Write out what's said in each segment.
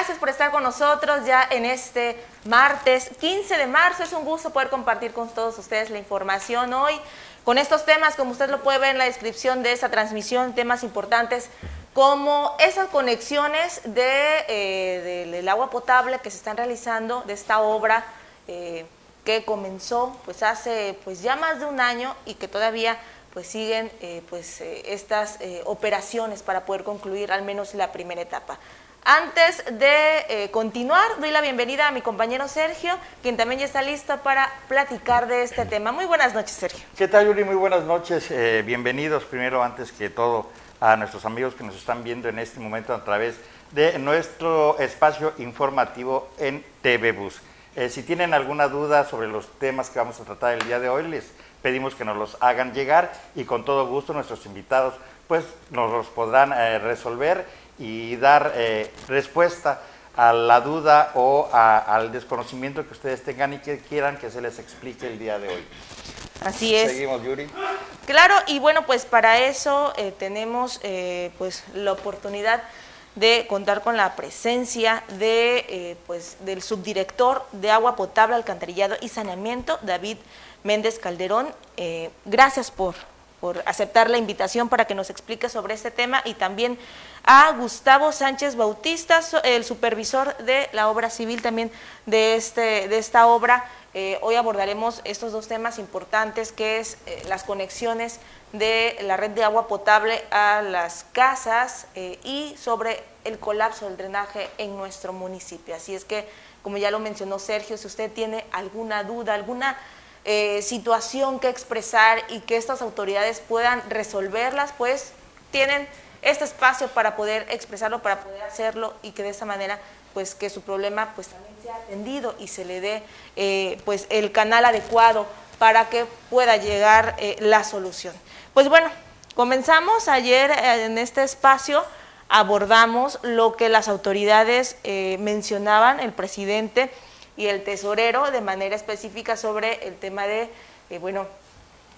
Gracias por estar con nosotros ya en este martes 15 de marzo. Es un gusto poder compartir con todos ustedes la información hoy con estos temas, como usted lo puede ver en la descripción de esta transmisión, temas importantes como esas conexiones eh, del agua potable que se están realizando de esta obra eh, que comenzó pues hace pues ya más de un año y que todavía pues siguen eh, pues estas operaciones para poder concluir al menos la primera etapa. Antes de continuar, doy la bienvenida a mi compañero Sergio, quien también ya está listo para platicar de este tema. Muy buenas noches, Sergio. ¿Qué tal, Yuri? Muy buenas noches. bienvenidos primero, antes que todo, a nuestros amigos que nos están viendo en este momento a través de nuestro espacio informativo en TV Bus. Eh, si tienen alguna duda sobre los temas que vamos a tratar el día de hoy, les pedimos que nos los hagan llegar y con todo gusto nuestros invitados pues nos los podrán eh, resolver y dar eh, respuesta a la duda o al desconocimiento que ustedes tengan y que quieran que se les explique el día de hoy. Así es. Seguimos, Yuri. Claro, y bueno, pues para eso eh, tenemos eh, pues la oportunidad de contar con la presencia de eh, pues del subdirector de agua potable, alcantarillado y saneamiento, David Méndez Calderón. gracias por, por aceptar la invitación para que nos explique sobre este tema y también a Gustavo Sánchez Bautista, el supervisor de la obra civil también de, este, de esta obra. Eh, hoy abordaremos estos dos temas importantes, que es eh, las conexiones de la red de agua potable a las casas eh, y sobre el colapso del drenaje en nuestro municipio. Así es que, como ya lo mencionó Sergio, si usted tiene alguna duda, alguna situación que expresar y que estas autoridades puedan resolverlas, pues tienen este espacio para poder expresarlo, para poder hacerlo y que de esa manera pues que su problema pues también sea atendido y se le dé eh, pues el canal adecuado para que pueda llegar eh, la solución. Pues bueno, comenzamos ayer eh, en este espacio, abordamos lo que las autoridades mencionaban, el presidente y el tesorero de manera específica sobre el tema de, bueno,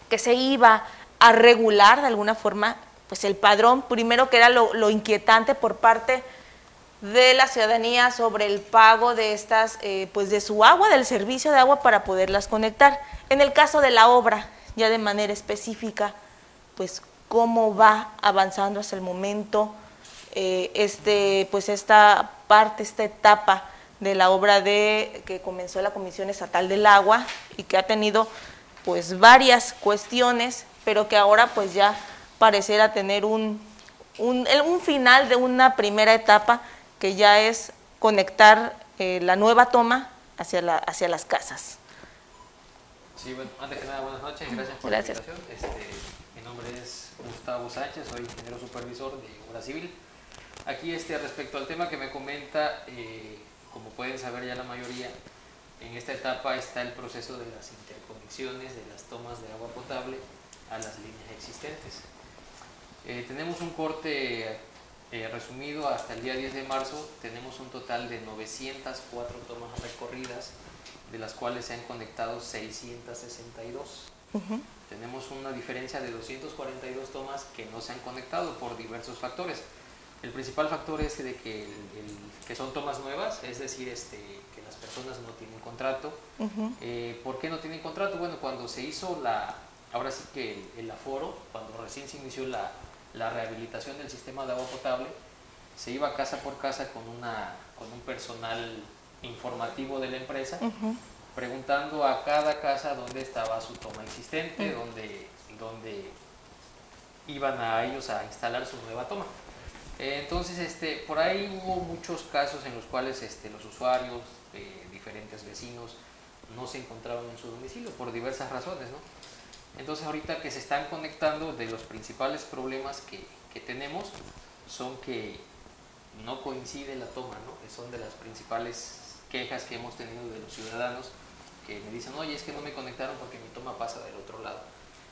que se iba a regular de alguna forma pues el padrón, primero que era lo, inquietante por parte de la ciudadanía sobre el pago de estas, eh, pues de su agua, del servicio de agua para poderlas conectar. En el caso de la obra, ya de manera específica, pues cómo va avanzando hasta el momento eh, este, pues esta parte, esta etapa de la obra de que comenzó la Comisión Estatal del Agua y que ha tenido pues varias cuestiones, pero que ahora pues ya pareciera tener un, un, un final de una primera etapa que ya es conectar eh, la nueva toma hacia, la, hacia las casas. Sí, bueno, antes que nada, buenas noches, gracias por la invitación. Este, mi nombre es Gustavo Sánchez, soy ingeniero supervisor de obra civil. Aquí este, respecto al tema que me comenta, eh, como pueden saber ya la mayoría, en esta etapa está el proceso de las interconexiones de las tomas de agua potable a las líneas existentes. Eh, tenemos un corte eh, resumido, hasta el día 10 de marzo tenemos un total de 904 tomas recorridas, de las cuales se han conectado 662. Tenemos una diferencia de 242 tomas que no se han conectado por diversos factores. El principal factor es de que, que son tomas nuevas, es decir, este, que las personas no tienen contrato. Eh, ¿Por qué no tienen contrato? Bueno, cuando se hizo la, ahora sí que el aforo, cuando recién se inició la, la rehabilitación del sistema de agua potable, se iba casa por casa con, una, con un personal informativo de la empresa, preguntando a cada casa dónde estaba su toma existente, dónde, dónde iban a ellos a instalar su nueva toma. entonces, este, por ahí hubo muchos casos en los cuales este, los usuarios, de diferentes vecinos, no se encontraban en su domicilio por diversas razones, ¿no? Entonces ahorita que se están conectando, de los principales problemas que, que tenemos son que no coincide la toma, ¿no? que son de las principales quejas que hemos tenido de los ciudadanos que me dicen, oye, es que no me conectaron porque mi toma pasa del otro lado.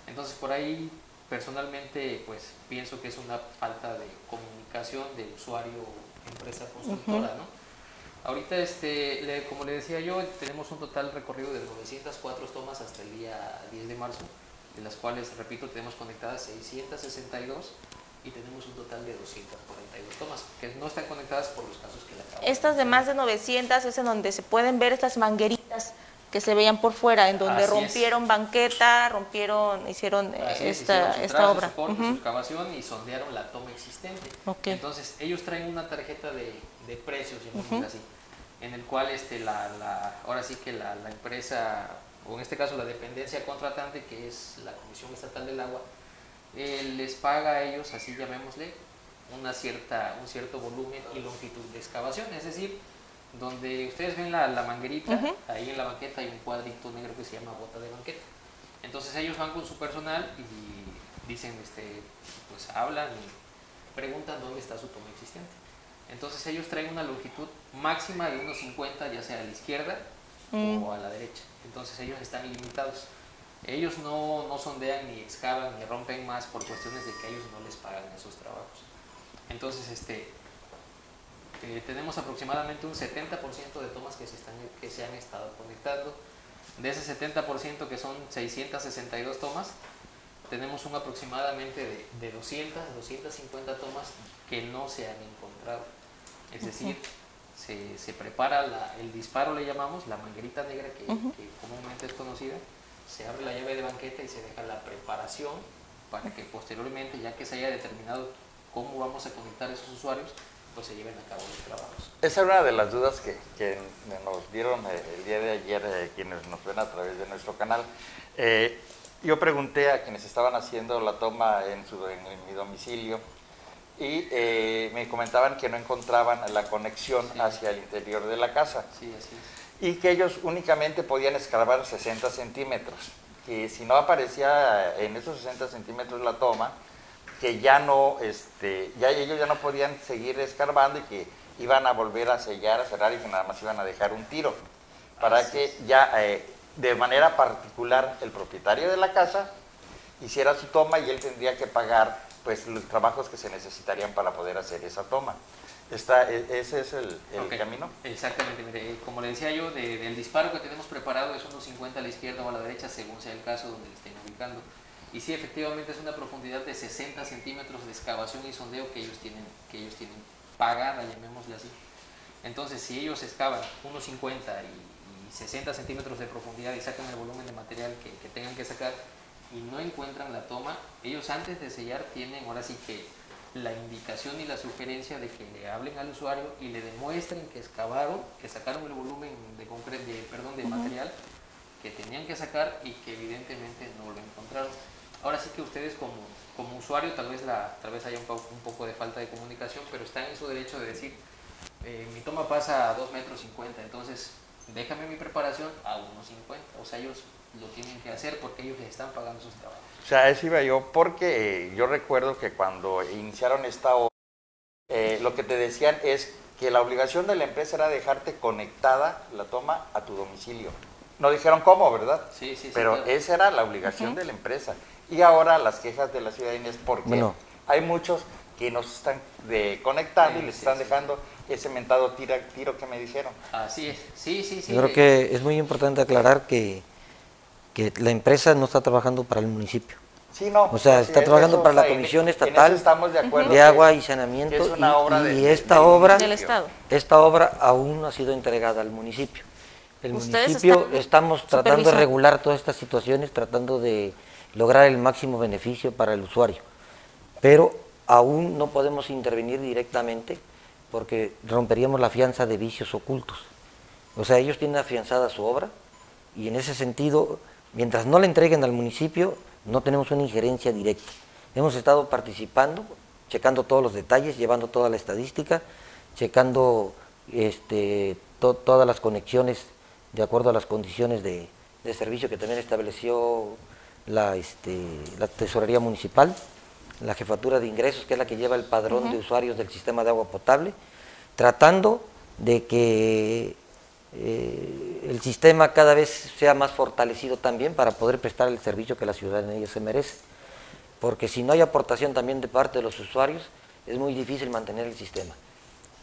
Entonces por ahí personalmente pues pienso que es una falta de comunicación de usuario empresa constructora, ¿no? Ahorita, este, como le decía yo, tenemos un total recorrido de 904 tomas hasta el día 10 de marzo de las cuales, repito, tenemos conectadas 662 y tenemos un total de 242 tomas que no están conectadas por los casos que la Estas de más de 900 es en donde se pueden ver estas mangueritas que se veían por fuera, en donde rompieron banqueta, rompieron, hicieron esta, esta obra. Su, uh excavación y sondearon la toma existente. Entonces, ellos traen una tarjeta de, de precios, así, en el cual este, la, la ahora sí que la, la, empresa, o en este caso la dependencia contratante, que es la Comisión Estatal del Agua, eh, les paga a ellos, así llamémosle, una cierta, un cierto volumen y longitud de excavación, es decir, donde ustedes ven la, manguerita, ahí en la banqueta hay un cuadrito negro que se llama bota de banqueta. Entonces ellos van con su personal y dicen, este, pues hablan y preguntan dónde está su toma existente. Entonces ellos traen una longitud máxima de unos 50, ya sea a la izquierda mm. o a la derecha. Entonces ellos están ilimitados. Ellos no, no sondean ni excavan ni rompen más por cuestiones de que ellos no les pagan esos trabajos. Entonces, este, eh, tenemos aproximadamente un 70% de tomas que se, están, que se han estado conectando. De ese 70% que son 662 tomas, tenemos un aproximadamente de, 200 a 250 tomas que no se han encontrado. Es decir, se, se prepara el disparo, le llamamos, la manguerita negra que, que, comúnmente es conocida, se abre la llave de banqueta y se deja la preparación para que posteriormente, ya que se haya determinado cómo vamos a conectar a esos usuarios, pues se lleven a cabo los trabajos. Esa es una de las dudas que, que nos dieron eh, el día de ayer eh, quienes nos ven a través de nuestro canal. Eh, yo pregunté a quienes estaban haciendo la toma en, su, en, mi domicilio y me comentaban que no encontraban la conexión hacia el interior de la casa. Sí, así es. Y que ellos únicamente podían escarbar 60 centímetros. Que si no aparecía en esos 60 centímetros la toma, que ya no, este, ya ellos ya no podían seguir escarbando y que iban a volver a sellar, a cerrar y que nada más iban a dejar un tiro, para que ya eh, de manera particular el propietario de la casa hiciera su toma y él tendría que pagar pues los trabajos que se necesitarían para poder hacer esa toma. Está, e, ese es el, camino. Exactamente, mire, eh, como le decía yo, del disparo que tenemos preparado es unos 50 a la izquierda o a la derecha, según sea el caso donde le estén ubicando. Y sí, efectivamente es una profundidad de 60 centímetros de excavación y sondeo que ellos tienen, que ellos tienen pagada, llamémosle así. Entonces, si ellos excavan unos 50 y, 60 centímetros de profundidad y sacan el volumen de material que, que, tengan que sacar y no encuentran la toma, ellos antes de sellar tienen ahora sí que la indicación y la sugerencia de que le hablen al usuario y le demuestren que excavaron, que sacaron el volumen de, de, perdón, de material que tenían que sacar y que evidentemente no lo encontraron. Ahora sí que ustedes como, como usuario tal vez, la, tal vez haya un poco, un poco de falta de comunicación, pero están en su derecho de decir, eh, mi toma pasa a 2 metros 50, entonces déjame mi preparación a 1,50. O sea, ellos lo tienen que hacer porque ellos les están pagando sus trabajos. O sea, eso iba yo, porque eh, yo recuerdo que cuando iniciaron esta obra, eh, lo que te decían es que la obligación de la empresa era dejarte conectada la toma a tu domicilio. No dijeron cómo, ¿verdad? Sí, sí, sí. Pero esa era la obligación de la empresa. Y ahora las quejas de la ciudadanía es porque hay muchos que nos están conectando y les están dejando ese mentado tira, tiro que me dijeron. Así es, sí, sí, sí. Yo creo que es muy importante aclarar que, que la empresa no está trabajando para el municipio. Sí, no. O sea, está trabajando para la Comisión Estatal de, Agua y Saneamiento y, esta obra, esta obra aún no ha sido entregada al municipio. El municipio estamos tratando de regular todas estas situaciones, tratando de lograr el máximo beneficio para el usuario. Pero aún no podemos intervenir directamente porque romperíamos la fianza de vicios ocultos. O sea, ellos tienen afianzada su obra y en ese sentido, mientras no la entreguen al municipio, no tenemos una injerencia directa. Hemos estado participando, checando todos los detalles, llevando toda la estadística, checando este, todas las conexiones de acuerdo a las condiciones de, de servicio que también estableció la, este, la Tesorería Municipal, la Jefatura de Ingresos, que es la que lleva el padrón de usuarios del sistema de agua potable, tratando de que eh, el sistema cada vez sea más fortalecido también para poder prestar el servicio que la ciudadanía se merece. Porque si no hay aportación también de parte de los usuarios, es muy difícil mantener el sistema.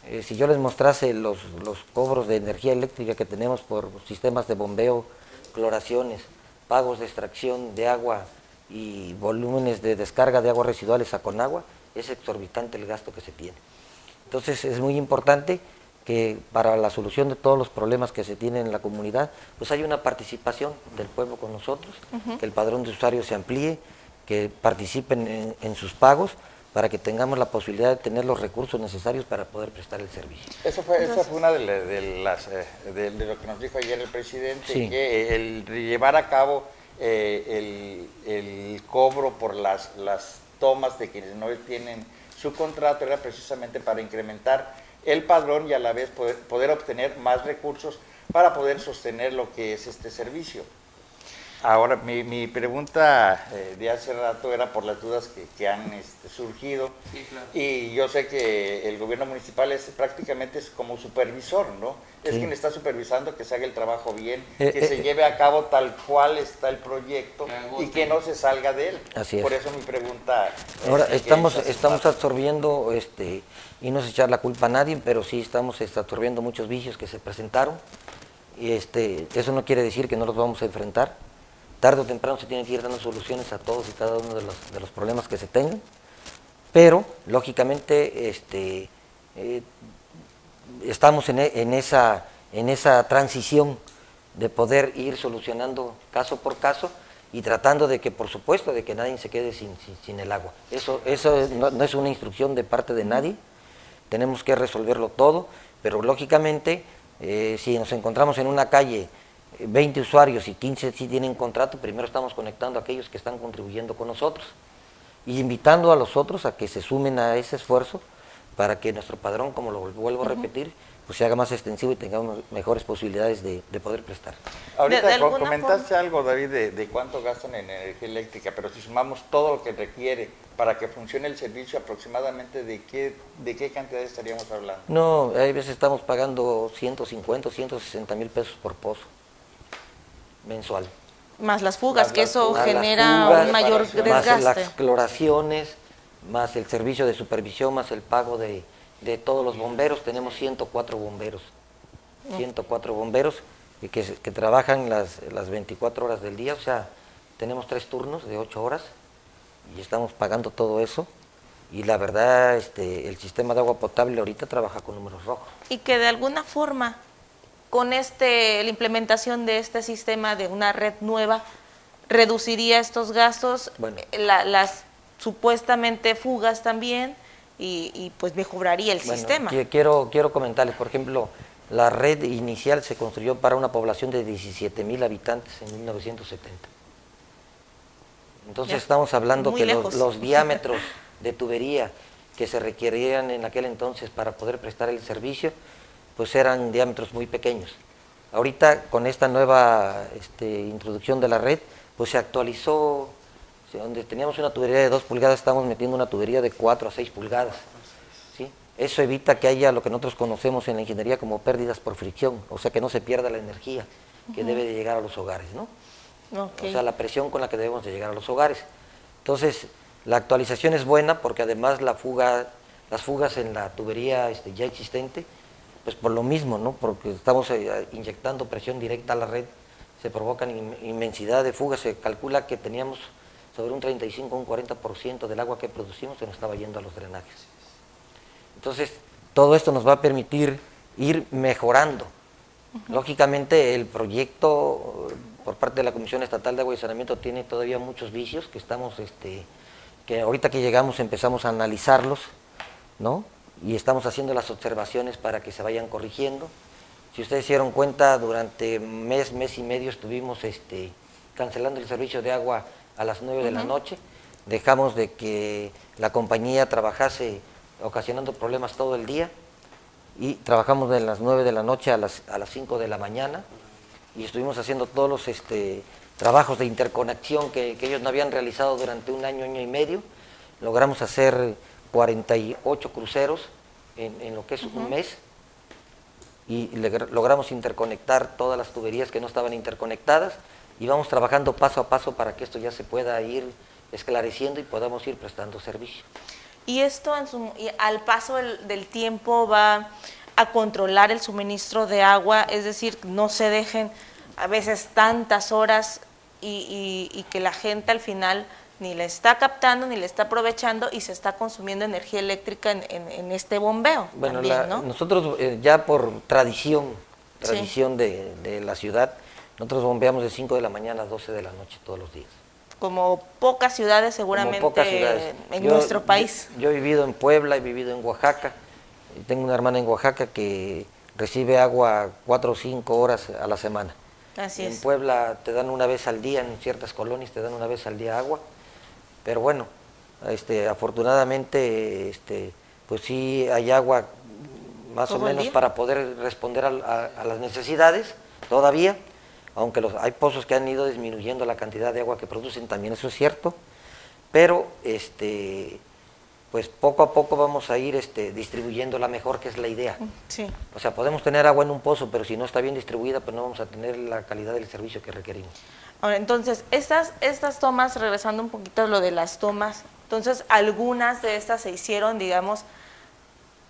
Eh, si yo les mostrase los, los cobros de energía eléctrica que tenemos por sistemas de bombeo, cloraciones, pagos de extracción de agua y volúmenes de descarga de aguas residuales a Conagua, es exorbitante el gasto que se tiene. Entonces es muy importante que para la solución de todos los problemas que se tienen en la comunidad, pues hay una participación del pueblo con nosotros, que el padrón de usuarios se amplíe, que participen en, sus pagos, para que tengamos la posibilidad de tener los recursos necesarios para poder prestar el servicio. Eso fue, esa fue una de, las, eh, de, lo que nos dijo ayer el presidente, que el llevar a cabo eh, el, cobro por las, las tomas de quienes no tienen su contrato era precisamente para incrementar el padrón y a la vez poder, obtener más recursos para poder sostener lo que es este servicio. Ahora, mi, pregunta eh, de hace rato era por las dudas que, han este, surgido. Y yo sé que el gobierno municipal es prácticamente es como supervisor, ¿no? Es quien está supervisando que se haga el trabajo bien, eh, que se eh, lleve a cabo tal cual está el proyecto y que no se salga de él. Así Por eso mi pregunta. Ahora, estamos, estamos absorbiendo, este, y no es echar la culpa a nadie, pero sí estamos absorbiendo muchos vicios que se presentaron. Y este, eso no quiere decir que no los vamos a enfrentar tarde o temprano se tienen que ir dando soluciones a todos y cada uno de los, de los problemas que se tengan, pero lógicamente este, eh, estamos en, en, esa, en esa transición de poder ir solucionando caso por caso y tratando de que, por supuesto, de que nadie se quede sin, sin, el agua. Eso, eso no, es una instrucción de parte de nadie, tenemos que resolverlo todo, pero lógicamente, eh, si nos encontramos en una calle 20 usuarios y 15 sí tienen contrato, primero estamos conectando a aquellos que están contribuyendo con nosotros y invitando a los otros a que se sumen a ese esfuerzo para que nuestro padrón, como lo vuelvo a repetir, pues se haga más extensivo y tengamos mejores posibilidades de, poder prestar. Ahorita comentaste algo, David, de, cuánto gastan en energía eléctrica, pero si sumamos todo lo que requiere para que funcione el servicio, aproximadamente de qué, de qué cantidad estaríamos hablando. No, hay veces estamos pagando 150, 160 mil pesos por pozo mensual. Más las fugas, que eso genera un mayor desgaste. Más las cloraciones, más el servicio de supervisión, más el pago de, todos los bomberos. Tenemos 104 bomberos. 104 bomberos que, que trabajan las, las 24 horas del día. O sea, tenemos tres turnos de 8 horas y estamos pagando todo eso y la verdad este, el sistema de agua potable ahorita trabaja con números rojos. Y que de alguna forma con este, la implementación de este sistema de una red nueva, reduciría estos gastos, las supuestamente fugas también, y, pues mejoraría el sistema. Quiero, quiero comentarles, por ejemplo, la red inicial se construyó para una población de 17 mil habitantes en 1970. Entonces estamos hablando que los, los diámetros de tubería que se requerían en aquel entonces para poder prestar el servicio pues eran diámetros muy pequeños. Ahorita con esta nueva este, introducción de la red, pues se actualizó, donde teníamos una tubería de 2 pulgadas, estamos metiendo una tubería de 4 a 6 pulgadas. ¿sí? Eso evita que haya lo que nosotros conocemos en la ingeniería como pérdidas por fricción, o sea que no se pierda la energía que debe de llegar a los hogares, ¿no? O sea, la presión con la que debemos de llegar a los hogares. Entonces, la actualización es buena porque además la fuga, las fugas en la tubería este, ya existente, pues por lo mismo, ¿no? Porque estamos eh, inyectando presión directa a la red, se provocan inmensidad de fugas, se calcula que teníamos sobre un 35 o un 40% del agua que producimos se nos estaba yendo a los drenajes. Entonces, todo esto nos va a permitir ir mejorando. Lógicamente, el proyecto por parte de la Comisión Estatal de Agua y Saneamiento tiene todavía muchos vicios que estamos, este, que ahorita que llegamos empezamos a analizarlos, ¿no? y estamos haciendo las observaciones para que se vayan corrigiendo. Si ustedes se dieron cuenta, durante mes, mes y medio estuvimos este, cancelando el servicio de agua a las 9 de la noche. Dejamos de que la compañía trabajase ocasionando problemas todo el día y trabajamos de las 9 de la noche a las, a las 5 de la mañana y estuvimos haciendo todos los este, trabajos de interconexión que, que ellos no habían realizado durante un año, año y medio. Logramos hacer 48 cruceros en, lo que es un mes y logramos interconectar todas las tuberías que no estaban interconectadas y vamos trabajando paso a paso para que esto ya se pueda ir esclareciendo y podamos ir prestando servicio. Y esto al paso del, tiempo va a controlar el suministro de agua, es decir, no se dejen a veces tantas horas y, y que la gente al final ni la está captando, ni la está aprovechando y se está consumiendo energía eléctrica en, este bombeo. Bueno, nosotros eh, ya por tradición, tradición de, la ciudad, nosotros bombeamos de 5 de la mañana a 12 de la noche todos los días. Como pocas ciudades seguramente en nuestro país. Yo, he vivido en Puebla, he vivido en Oaxaca, tengo una hermana en Oaxaca que recibe agua 4 o 5 horas a la semana. Así en Puebla te dan una vez al día, en ciertas colonias te dan una vez al día agua pero bueno, este, afortunadamente, este, pues sí hay agua más o menos para poder responder a, las necesidades todavía, aunque los, hay pozos que han ido disminuyendo la cantidad de agua que producen, también eso es cierto, pero este, pues poco a poco vamos a ir este, distribuyéndola mejor, que es la idea. Sí. O sea, podemos tener agua en un pozo, pero si no está bien distribuida, pues no vamos a tener la calidad del servicio que requerimos. Ahora, entonces, estas, estas tomas, regresando un poquito a lo de las tomas, entonces algunas de estas se hicieron, digamos,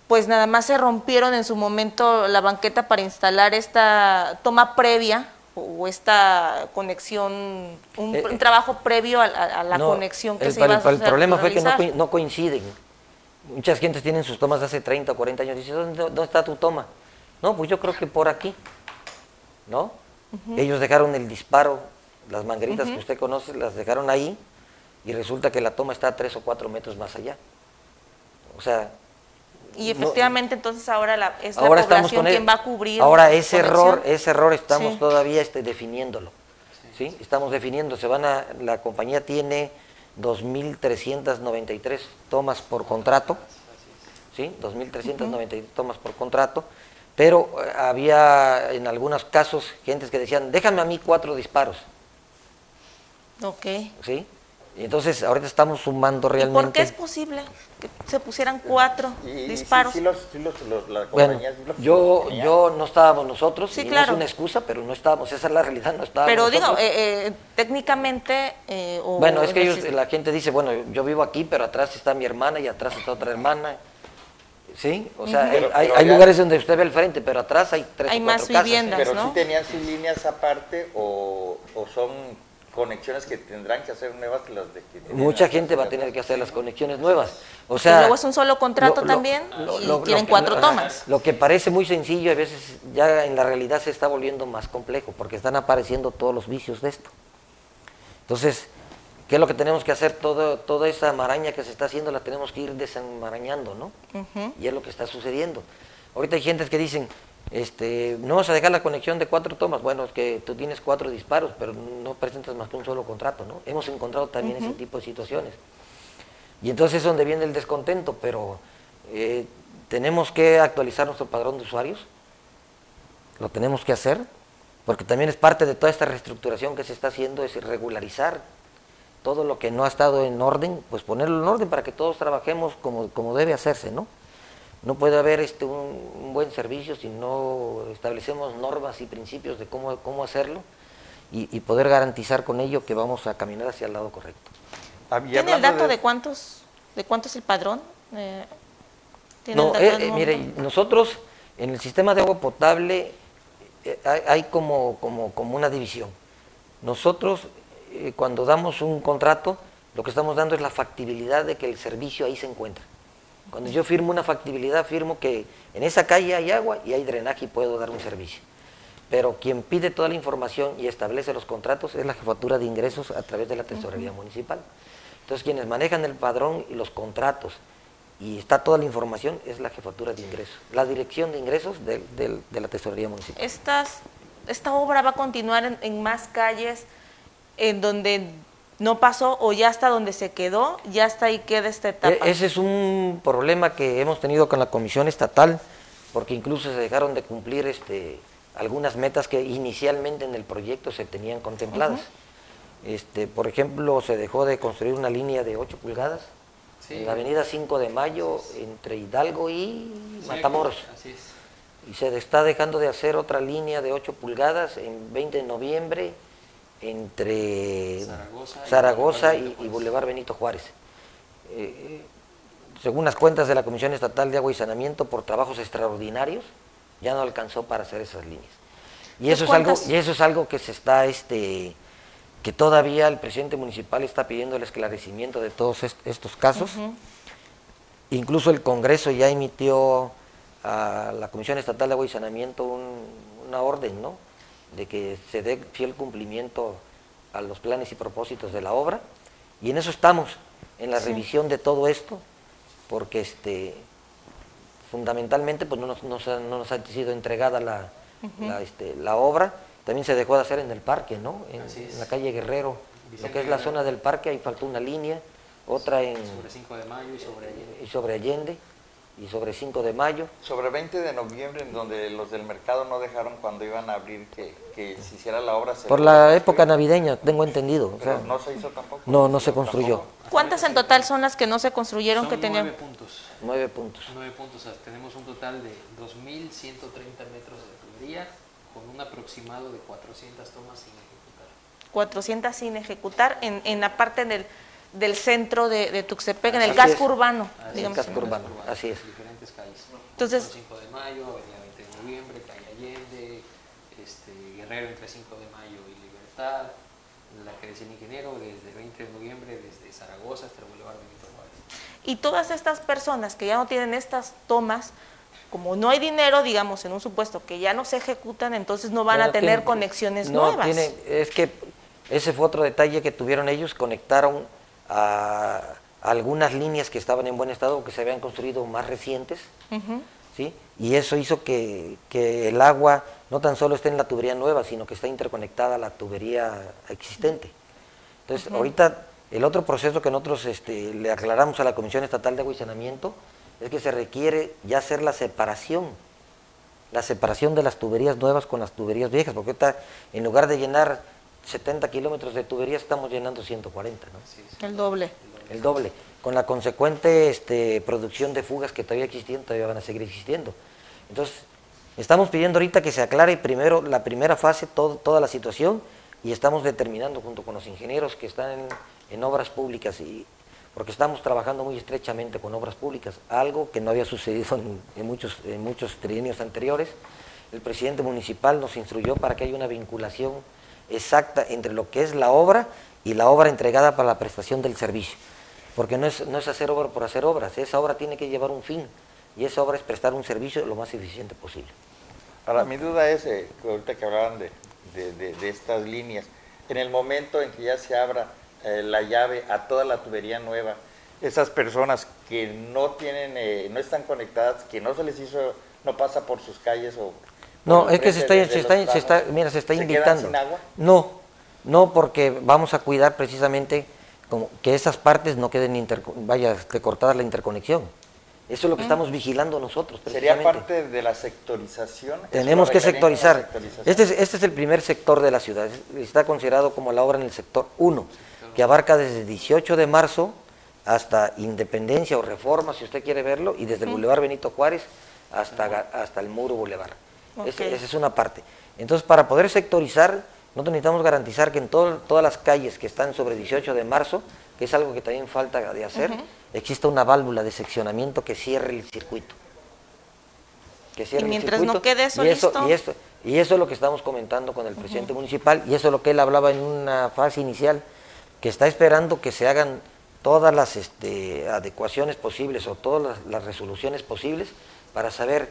pues nada más se rompieron en su momento la banqueta para instalar esta toma previa o esta conexión, un, eh, trabajo previo a, la conexión que se iba a hacer. El problema fue que no, coinciden. Muchas gentes tienen sus tomas de hace 30 o 40 años. Dicen, ¿dónde, ¿dónde, está tu toma? No, pues yo creo que por aquí. ¿No? Ellos dejaron el disparo las mangueritas que usted conoce las dejaron ahí y resulta que la toma está a tres o cuatro metros más allá. O sea... Y efectivamente entonces ahora la, es la población quien va a cubrir. Ahora ese error, ese error estamos todavía este, definiéndolo. Sí. Estamos definiendo, se van a, la compañía tiene 2.393 tomas por contrato, ¿sí? 2.393 tomas por contrato, pero eh, había en algunos casos gentes que decían, déjame a mí cuatro disparos. Ok. ¿Sí? Y entonces ahorita estamos sumando realmente. ¿Y ¿Por qué es posible que se pusieran cuatro disparos? Sí, los, bueno, yo, yo no estábamos nosotros, sí, claro. no es una excusa, pero no estábamos, esa es la realidad, no estábamos. Pero digo, eh, eh, técnicamente. Eh, bueno, es que ellos, la gente dice, bueno, yo vivo aquí, pero atrás está mi hermana y atrás está otra hermana. ¿Sí? O sea, hay, hay, lugares donde usted ve el frente, pero atrás hay tres hay o cuatro más viviendas, Pero ¿no? tenían sus líneas aparte o, o son conexiones que tendrán que hacer nuevas que las de que Mucha gente va a tener que hacer las conexiones nuevas. O sea, y luego es un solo contrato también y tienen cuatro tomas. Lo que parece muy sencillo a veces ya en la realidad se está volviendo más complejo porque están apareciendo todos los vicios de esto. Entonces, ¿qué es lo que tenemos que hacer? Todo, toda esa maraña que se está haciendo la tenemos que ir desenmarañando, ¿no? Y es lo que está sucediendo. Ahorita hay gentes que dicen, este, no vas a dejar la conexión de cuatro tomas. Bueno, es que tú tienes cuatro disparos, pero no presentas más que un solo contrato, ¿no? Hemos encontrado también ese tipo de situaciones. Y entonces es donde viene el descontento, pero eh, tenemos que actualizar nuestro padrón de usuarios, lo tenemos que hacer, porque también es parte de toda esta reestructuración que se está haciendo, es regularizar todo lo que no ha estado en orden, pues ponerlo en orden para que todos trabajemos como, como debe hacerse, ¿no? No puede haber este, un, buen servicio si no establecemos normas y principios de cómo, cómo hacerlo y, poder garantizar con ello que vamos a caminar hacia el lado correcto. Ah, ¿Tiene el dato de, cuántos, de cuánto es el padrón? Eh, no, eh, eh, mire, nosotros en el sistema de agua potable hay, como, como, como, una división. Nosotros cuando damos un contrato, lo que estamos dando es la factibilidad de que el servicio ahí se encuentra. Cuando yo firmo una factibilidad, firmo que en esa calle hay agua y hay drenaje y puedo dar un servicio. Pero quien pide toda la información y establece los contratos es la jefatura de ingresos a través de la tesorería municipal. Entonces quienes manejan el padrón y los contratos y está toda la información es la jefatura de ingresos, la dirección de ingresos de, la tesorería municipal. Estas, ¿Esta obra va a continuar en, en más calles en donde no pasó o ya hasta donde se quedó, ya está ahí queda esta etapa. E, ese es un problema que hemos tenido con la Comisión Estatal, porque incluso se dejaron de cumplir este, algunas metas que inicialmente en el proyecto se tenían contempladas. este, por ejemplo, se dejó de construir una línea de 8 pulgadas en la avenida 5 de Mayo entre Hidalgo y Matamoros. Y se está dejando de hacer otra línea de 8 pulgadas en 20 de noviembre entre Zaragoza, y, Boulevard Benito Juárez. Eh, según las cuentas de la Comisión Estatal de Agua y Saneamiento, por trabajos extraordinarios, ya no alcanzó para hacer esas líneas. Y eso, es algo, y eso es algo que se está este, que todavía el presidente municipal está pidiendo el esclarecimiento de todos estos casos. Incluso el Congreso ya emitió a la Comisión Estatal de Agua y Saneamiento una orden, ¿no? De que se dé fiel cumplimiento a los planes y propósitos de la obra. Y en eso estamos, en la revisión de todo esto, porque este, fundamentalmente pues no nos, no nos ha sido entregada la, este, la, obra. También se dejó de hacer en el parque, ¿no? En, la calle Guerrero, lo que es la zona del parque, ahí faltó una línea, otra en... Sobre 5 de mayo y sobre Allende. Y sobre Allende y sobre 5 de mayo. Sobre 20 de noviembre, en donde los del mercado no dejaron cuando iban a abrir que, que se hiciera la obra. Por la época navideña, tengo entendido. no se hizo tampoco. No, no se construyó. ¿Cuántas en total son las que no se construyeron que tenían? Nueve puntos. Nueve puntos. Nueve puntos. Tenemos un total de 2.130 metros de tubería con un aproximado de 400 tomas sin ejecutar. 400 sin ejecutar en, en la parte del del centro de, de Tuxtepec, en el casco urbano. digamos. El casco urbano, así es. Diferentes calles. Entonces, 5 de mayo, Avenida 20 de noviembre, Calle Allende, este, Guerrero entre 5 de mayo y Libertad, la que decía el ingeniero, desde 20 de noviembre, desde Zaragoza hasta el Boulevard Benito Juárez. Y todas estas personas que ya no tienen estas tomas, como no hay dinero, digamos, en un supuesto que ya no se ejecutan, entonces no van a tener conexiones no nuevas. Tiene, es que ese fue otro detalle que tuvieron ellos, conectaron a, algunas líneas que estaban en buen estado, que se habían construido más recientes, ¿sí? y eso hizo que, el agua no tan solo esté en la tubería nueva, sino que está interconectada a la tubería existente. Entonces, ahorita el otro proceso que nosotros este, le aclaramos a la Comisión Estatal de Agua y Saneamiento es que se requiere ya hacer la separación, la separación de las tuberías nuevas con las tuberías viejas, porque ahorita en lugar de llenar 70 kilómetros de tubería estamos llenando 140, ¿no? El doble. El doble. Con la consecuente este, producción de fugas que todavía existían, todavía van a seguir existiendo. Entonces, estamos pidiendo ahorita que se aclare primero la primera fase, toda la situación, y estamos determinando junto con los ingenieros que están en, obras públicas, y porque estamos trabajando muy estrechamente con obras públicas, algo que no había sucedido en, muchos, en muchos trienios anteriores. El presidente municipal nos instruyó para que haya una vinculación exacta entre lo que es la obra y la obra entregada para la prestación del servicio. Porque no es, no es hacer obra por hacer obras, esa obra tiene que llevar un fin y esa obra es prestar un servicio lo más eficiente posible. Ahora, mi duda es, eh, ahorita que hablaban de, de, estas líneas, en el momento en que ya se abra eh, la llave a toda la tubería nueva, esas personas que no tienen, eh, no están conectadas, que no se les hizo, no pasa por sus calles o no, es que se está, se está, se está, mira, se está invitando. Sin agua? No, no, porque vamos a cuidar precisamente como que esas partes no queden inter, vaya cortada la interconexión. Eso es lo que mm. estamos vigilando nosotros. ¿Sería parte de la sectorización? Tenemos que sectorizar. Este es, este es el primer sector de la ciudad. Está considerado como la obra en el sector 1, que abarca desde 18 de marzo hasta Independencia o Reforma, si usted quiere verlo, y desde el Boulevard Benito Juárez hasta, hasta el Muro Boulevard esa es una parte. Entonces, para poder sectorizar, nosotros necesitamos garantizar que en todas las calles que están sobre 18 de marzo, que es algo que también falta de hacer, exista una válvula de seccionamiento que cierre el circuito. Que cierre y mientras no quede eso, y eso, Y, eso, y eso es lo que estamos comentando con el presidente municipal, y eso es lo que él hablaba en una fase inicial, que está esperando que se hagan todas las este, adecuaciones posibles o todas las resoluciones posibles para saber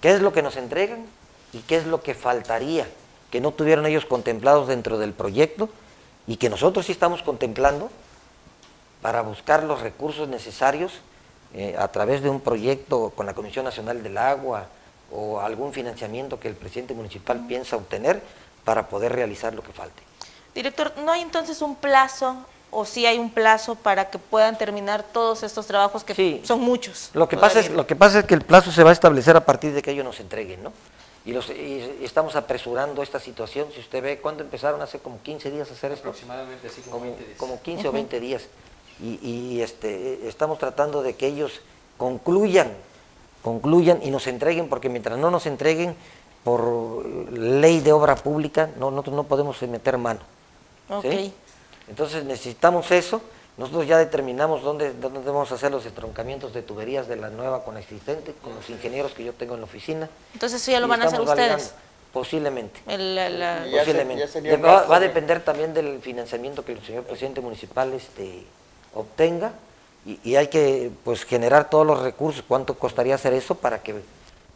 ¿Qué es lo que nos entregan y qué es lo que faltaría que no tuvieron ellos contemplados dentro del proyecto y que nosotros sí estamos contemplando para buscar los recursos necesarios eh, a través de un proyecto con la Comisión Nacional del Agua o algún financiamiento que el presidente municipal piensa obtener para poder realizar lo que falte. Director, ¿no hay entonces un plazo o si hay un plazo para que puedan terminar todos estos trabajos que son muchos. Lo que, pasa es, lo que pasa es que el plazo se va a establecer a partir de que ellos nos entreguen, ¿no? Y, los, estamos apresurando esta situación. Si usted ve, ¿cuándo empezaron? Hace como 15 días a hacer esto. Aproximadamente, así como, 20 días. Como 15 o 20 días. Y, este, estamos tratando de que ellos concluyan, concluyan y nos entreguen, porque mientras no nos entreguen, por ley de obra pública, no, nosotros no podemos meter mano. Okay. Entonces necesitamos eso. Nosotros ya determinamos dónde, dónde vamos a hacer los estroncamientos de tuberías de la nueva con existente, con los ingenieros que yo tengo en la oficina. Entonces eso ya lo van a hacer ustedes. Posiblemente. Posiblemente. va, a depender también del financiamiento que el señor presidente municipal este, obtenga y, hay que pues generar todos los recursos, cuánto costaría hacer eso para que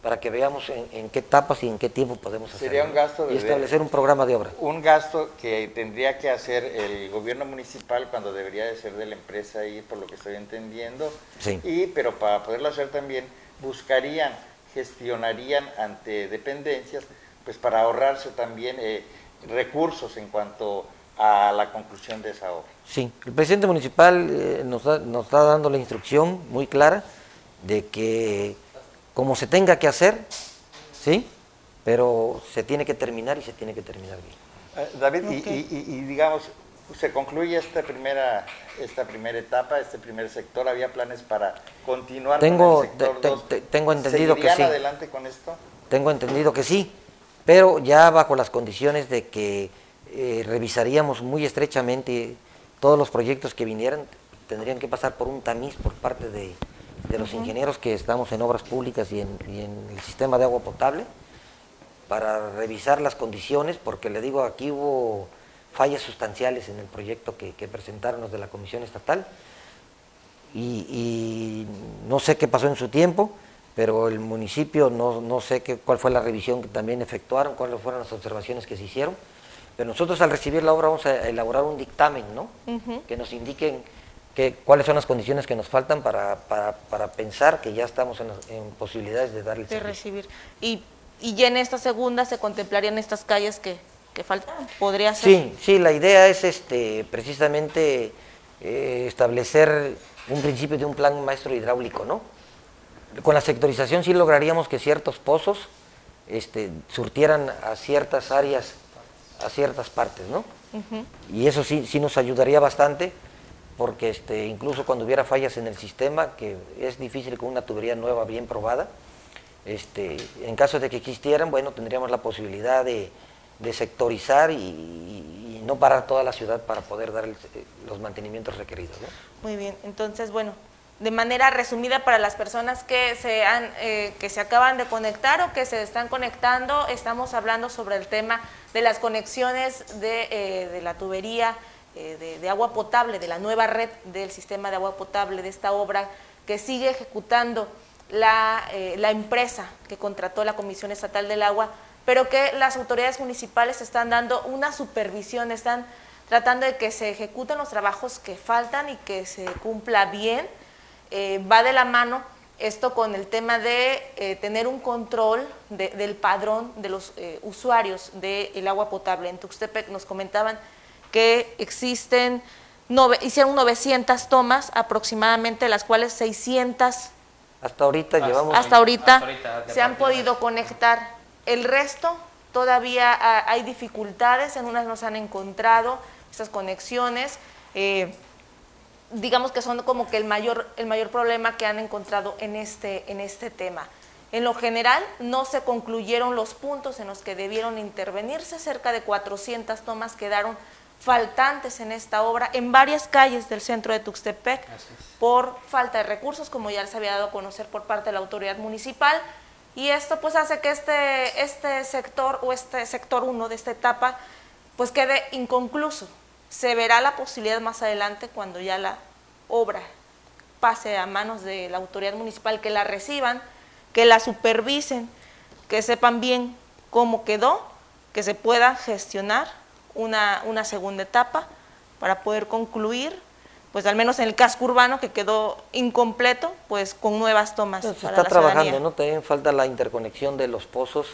para que veamos en, qué etapas y en qué tiempo podemos hacerlo. Sería un gasto de y establecer un programa de obra. Un gasto que tendría que hacer el gobierno municipal cuando debería de ser de la empresa ahí, por lo que estoy entendiendo. Sí. Y pero para poderlo hacer también buscarían, gestionarían ante dependencias, pues para ahorrarse también eh, recursos en cuanto a la conclusión de esa obra. Sí, el presidente municipal eh, nos, nos está dando la instrucción muy clara de que como se tenga que hacer, ¿sí? Pero se tiene que terminar y se tiene que terminar bien. Eh, David, y, digamos, se concluye esta primera, esta primera etapa, este primer sector, ¿había planes para continuar tengo, con el sector Tengo entendido que sí. adelante con esto? Tengo entendido que sí, pero ya bajo las condiciones de que eh, revisaríamos muy estrechamente todos los proyectos que vinieran, tendrían que pasar por un tamiz por parte de, de los ingenieros que estamos en obras públicas y en, el sistema de agua potable para revisar las condiciones, porque le digo, aquí hubo fallas sustanciales en el proyecto que, presentaron los de la Comisión Estatal y, no sé qué pasó en su tiempo, pero el municipio no, no sé qué, cuál fue la revisión que también efectuaron, cuáles fueron las observaciones que se hicieron, pero nosotros al recibir la obra vamos a elaborar un dictamen, ¿no? Que nos indiquen cuáles son las condiciones que nos faltan para, para, pensar que ya estamos en, posibilidades de darle de recibir. Y, y ya en esta segunda se contemplarían estas calles que, que faltan, podría ser. Sí, sí, la idea es este precisamente eh, establecer un principio de un plan maestro hidráulico, ¿no? Con la sectorización sí lograríamos que ciertos pozos este, surtieran a ciertas áreas, a ciertas partes, ¿no? Y eso sí, sí nos ayudaría bastante porque este, incluso cuando hubiera fallas en el sistema, que es difícil con una tubería nueva bien probada, este, en caso de que existieran, bueno, tendríamos la posibilidad de, sectorizar y, no parar toda la ciudad para poder dar los mantenimientos requeridos. Muy bien, entonces, bueno, de manera resumida para las personas que se, eh, que se acaban de conectar o que se están conectando, estamos hablando sobre el tema de las conexiones de, eh, de la tubería eh, de, agua potable, de la nueva red del sistema de agua potable, de esta obra que sigue ejecutando la, eh, la empresa que contrató la Comisión Estatal del Agua, pero que las autoridades municipales están dando una supervisión, están tratando de que se ejecuten los trabajos que faltan y que se cumpla bien. Eh, va de la mano esto con el tema de tener un control del padrón de los usuarios del agua potable. En Tuxtepec nos comentaban que existen, hicieron 900 tomas aproximadamente, las cuales 600 hasta ahorita hasta, llevamos hasta ahorita, se han podido conectar. El resto todavía hay dificultades, en unas nos han encontrado estas conexiones. Eh, digamos que son como que el mayor, el mayor problema que han encontrado en este, en este tema. En lo general, no se concluyeron los puntos en los que debieron intervenirse, cerca de 400 tomas quedaron faltantes en esta obra en varias calles del centro de Tuxtepec por falta de recursos, como ya les había dado a conocer por parte de la autoridad municipal. Y esto pues hace que este, este sector o este sector 1 de esta etapa pues quede inconcluso. Se verá la posibilidad más adelante cuando ya la obra pase a manos de la autoridad municipal, que la reciban, que la supervisen, que sepan bien cómo quedó, que se pueda gestionar una, una segunda etapa para poder concluir, pues al menos en el casco urbano que quedó incompleto, pues con nuevas tomas. Se está trabajando, ¿no? También falta la interconexión de los pozos.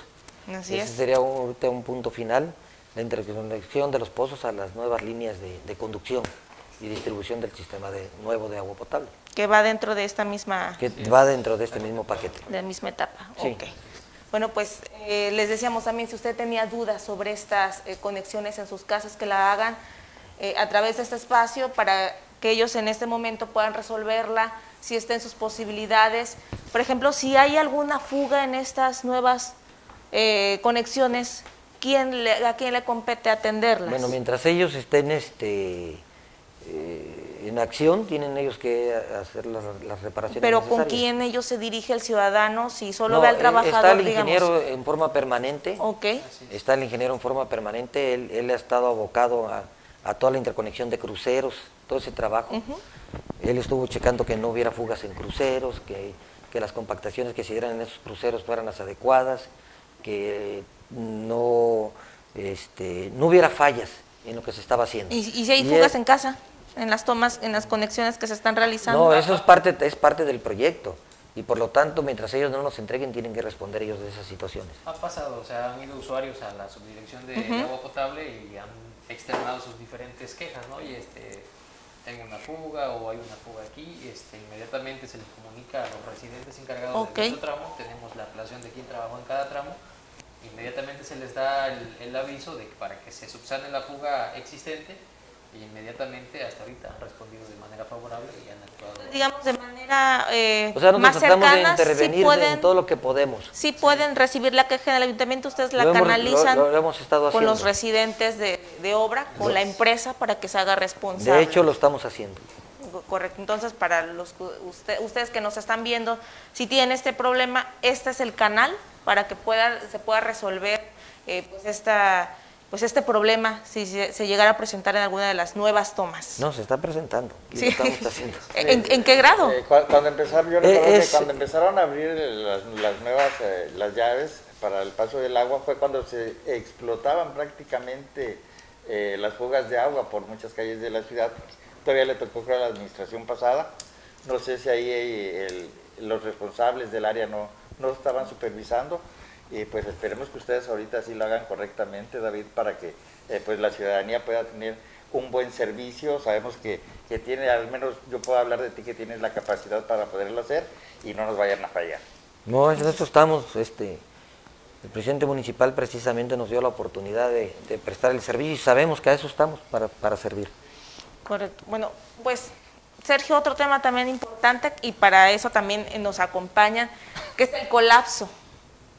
Así Ese sería un, un punto final, la interconexión de los pozos a las nuevas líneas de, conducción y distribución del sistema de, nuevo de agua potable. Que va dentro de esta misma... Que va dentro de este mismo paquete. De la misma etapa, sí. Bueno, pues eh, les decíamos también, si usted tenía dudas sobre estas eh, conexiones en sus casas, que la hagan eh, a través de este espacio para que ellos en este momento puedan resolverla, si está en sus posibilidades. Por ejemplo, si hay alguna fuga en estas nuevas conexiones, ¿quién le, ¿a quién le compete atenderlas? Bueno, mientras ellos estén este, en acción, tienen ellos que hacer las, reparaciones Pero ¿con quién ellos se dirige el ciudadano si solo ve al trabajador, Está el ingeniero en forma permanente. Ok. Está el ingeniero en forma permanente, él, ha estado abocado a, toda la interconexión de cruceros, todo ese trabajo. Él estuvo checando que no hubiera fugas en cruceros, que, que las compactaciones que se dieran en esos cruceros fueran las adecuadas, que no, este, no hubiera fallas en lo que se estaba haciendo. ¿Y, si hay fugas en casa? En las tomas, en las conexiones que se están realizando? No, eso es parte, es parte del proyecto y por lo tanto, mientras ellos no nos entreguen, tienen que responder ellos de esas situaciones. Ha pasado, o sea, han ido usuarios a la subdirección de, agua potable y han externado sus diferentes quejas, ¿no? Y este, tengo una fuga o hay una fuga aquí, este, inmediatamente se les comunica a los residentes encargados de dicho tramo, tenemos la relación de quién trabajó en cada tramo, inmediatamente se les da el, el aviso de que para que se subsane la fuga existente, y inmediatamente hasta ahorita han respondido de manera favorable y han actuado. Digamos, de manera eh, o sea, más cercana, de intervenir pueden, en todo lo que podemos. Sí pueden recibir la queja del ayuntamiento, ustedes la canalizan con los residentes de, de obra, con la empresa para que se haga responsable. De hecho, lo estamos haciendo. Correcto, entonces para los usted, ustedes que nos están viendo, si tienen este problema, este es el canal para que pueda, se pueda resolver eh, pues esta pues este problema si se, llegara a presentar en alguna de las nuevas tomas. No, se está presentando. Sí. estamos haciendo. ¿En, qué grado? Eh, cuando, empezaron, yo eh, cuando empezaron a abrir las, nuevas eh, las llaves para el paso del agua fue cuando se explotaban prácticamente las fugas de agua por muchas calles de la ciudad. Todavía le tocó creo a la administración pasada. No sé si ahí los responsables del área no, no estaban supervisando y pues esperemos que ustedes ahorita sí lo hagan correctamente, David, para que eh, pues la ciudadanía pueda tener un buen servicio. Sabemos que, que, tiene, al menos yo puedo hablar de ti, que tienes la capacidad para poderlo hacer y no nos vayan a fallar. No, en eso estamos, este, el presidente municipal precisamente nos dio la oportunidad de, prestar el servicio y sabemos que a eso estamos para, para servir. Correcto. Bueno, pues Sergio, otro tema también importante y para eso también nos acompañan, que es el colapso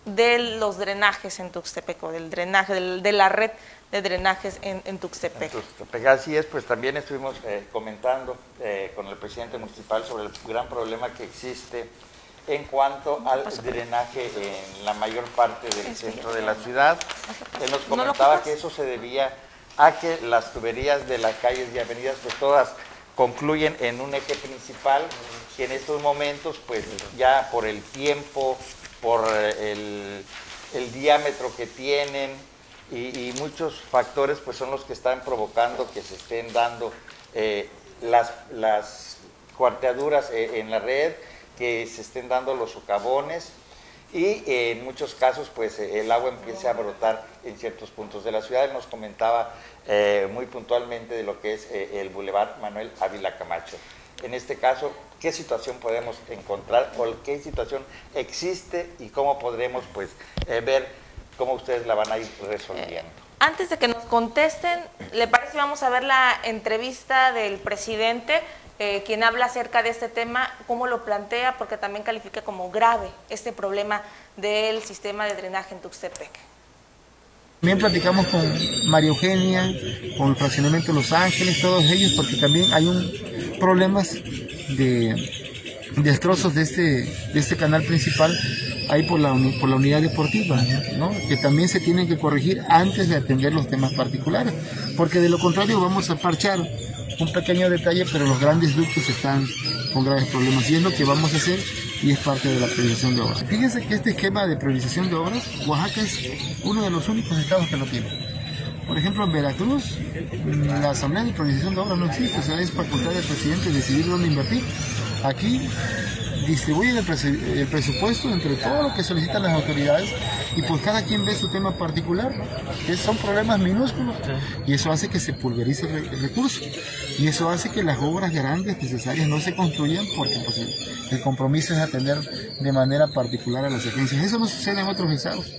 de los drenajes en Tuxtepec, o del drenaje, de la red de drenajes en, Tuxtepec. Así es, pues también estuvimos eh, comentando eh, con el presidente municipal sobre el gran problema que existe en cuanto al drenaje en la mayor parte del centro de la ciudad. Él nos comentaba que eso se debía a que las tuberías de las calles y avenidas, pues todas concluyen en un eje principal que en estos momentos, pues ya por el tiempo, por el, diámetro que tienen y, muchos factores pues son los que están provocando que se estén dando eh, las, las cuarteaduras eh, en la red, que se estén dando los socavones y eh, en muchos casos pues el agua empiece a brotar en ciertos puntos de la ciudad. Nos comentaba muy puntualmente de lo que es el Boulevard Manuel Ávila Camacho. En este caso, qué situación podemos encontrar o qué situación existe y cómo podremos pues eh, ver cómo ustedes la van a ir resolviendo. Eh, antes de que nos contesten, ¿le parece vamos a ver la entrevista del presidente, eh, quien habla acerca de este tema, cómo lo plantea, porque también califica como grave este problema del sistema de drenaje en Tuxtepec? También platicamos con María Eugenia, con el fraccionamiento de Los Ángeles, todos ellos, porque también hay un problemas de destrozos de este, de este canal principal ahí por la, por la unidad deportiva, ¿no? que también se tienen que corregir antes de atender los temas particulares, porque de lo contrario vamos a parchar un pequeño detalle, pero los grandes ductos están con graves problemas y es lo que vamos a hacer y es parte de la priorización de obras. Fíjense que este esquema de priorización de obras, Oaxaca es uno de los únicos estados que lo tiene. Por ejemplo, en Veracruz, la Asamblea de Priorización de Obras no existe, o sea, es facultad del presidente decidir dónde invertir. Aquí distribuyen el, presupuesto entre todo lo que solicitan las autoridades y pues cada quien ve su tema particular, que son problemas minúsculos y eso hace que se pulverice el, recurso y eso hace que las obras grandes necesarias no se construyan porque pues, el, compromiso es atender de manera particular a las agencias. Eso no sucede en otros estados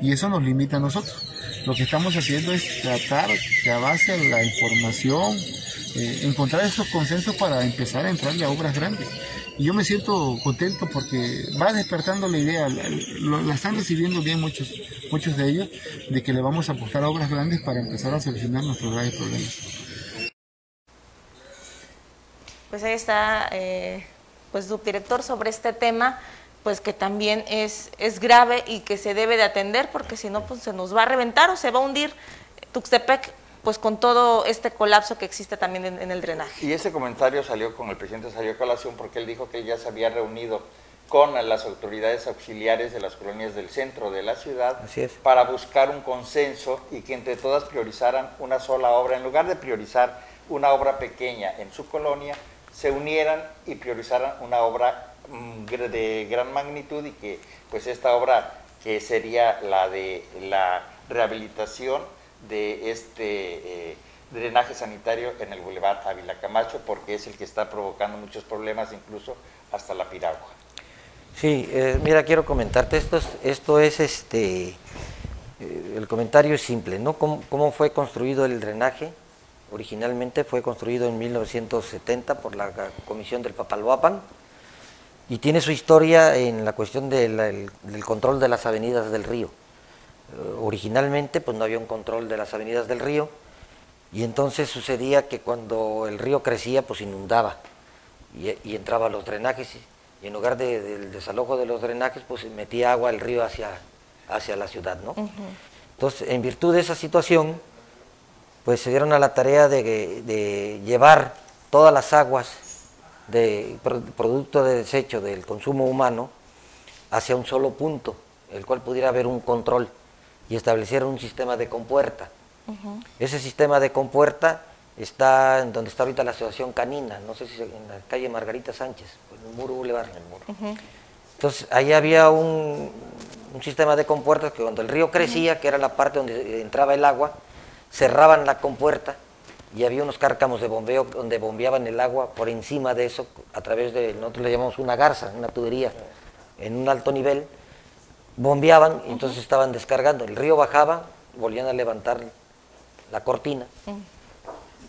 y eso nos limita a nosotros. Lo que estamos haciendo es tratar que a base de la información, eh, encontrar esos consensos para empezar a entrarle a obras grandes. Y yo me siento contento porque va despertando la idea, la, están recibiendo bien muchos, muchos de ellos, de que le vamos a apostar a obras grandes para empezar a solucionar nuestros graves problemas. Pues ahí está, eh, pues subdirector sobre este tema, pues que también es, es grave y que se debe de atender porque si no, pues se nos va a reventar o se va a hundir Tuxtepec pues con todo este colapso que existe también en, el drenaje. Y ese comentario salió con el presidente, salió a colación porque él dijo que ya se había reunido con las autoridades auxiliares de las colonias del centro de la ciudad para buscar un consenso y que entre todas priorizaran una sola obra. En lugar de priorizar una obra pequeña en su colonia, se unieran y priorizaran una obra de gran magnitud y que pues esta obra que sería la de la rehabilitación de este eh, drenaje sanitario en el Boulevard Ávila Camacho, porque es el que está provocando muchos problemas, incluso hasta la piragua. Sí, eh, mira, quiero comentarte, esto es, esto es este, eh, el comentario es simple, ¿no? ¿Cómo, fue construido el drenaje? Originalmente fue construido en 1970 por la Comisión del Papaloapan y tiene su historia en la cuestión del control de las avenidas del río. Eh, originalmente pues no había un control de las avenidas del río y entonces sucedía que cuando el río crecía pues inundaba y, entraba los drenajes y, en lugar del desalojo de los drenajes pues metía agua el río hacia, hacia la ciudad, ¿no? Entonces, en virtud de esa situación, pues se dieron a la tarea de, llevar todas las aguas de producto de desecho del consumo humano hacia un solo punto, el cual pudiera haber un control y establecieron un sistema de compuerta. Ese sistema de compuerta está en donde está ahorita la asociación canina, no sé si en la calle Margarita Sánchez, en el muro Boulevard. Entonces, ahí había un, sistema de compuertas que cuando el río crecía, que era la parte donde entraba el agua, cerraban la compuerta y había unos cárcamos de bombeo donde bombeaban el agua por encima de eso, a través de, nosotros le llamamos una garza, una tubería, en un alto nivel, bombeaban y entonces estaban descargando. El río bajaba, volvían a levantar la cortina.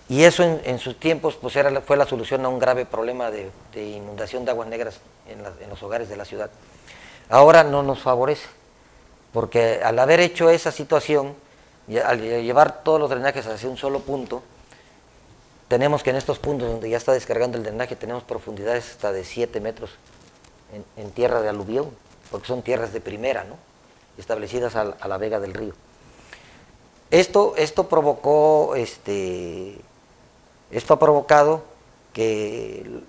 Y eso en, sus tiempos pues era, fue la solución a un grave problema de, inundación de aguas negras en, los hogares de la ciudad. Ahora no nos favorece, porque al haber hecho esa situación, al llevar todos los drenajes hacia un solo punto, tenemos que en estos puntos donde ya está descargando el drenaje tenemos profundidades hasta de 7 metros en, en tierra de aluvión porque son tierras de primera, ¿no? establecidas a, la vega del río. Esto, esto provocó, este, esto ha provocado que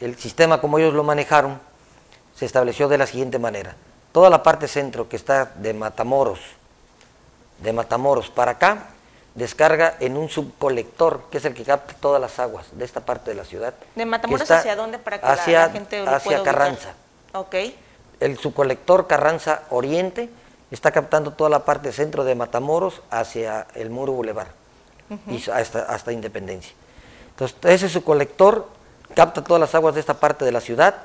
el, sistema como ellos lo manejaron se estableció de la siguiente manera. Toda la parte centro que está de Matamoros, de Matamoros para acá, descarga en un subcolector, que es el que capta todas las aguas de esta parte de la ciudad. ¿De Matamoros hacia dónde para que hacia, la, gente lo Hacia Carranza. Ok el subcolector Carranza Oriente está captando toda la parte centro de Matamoros hacia el Muro Boulevard y hasta, Independencia. Entonces, ese subcolector capta todas las aguas de esta parte de la ciudad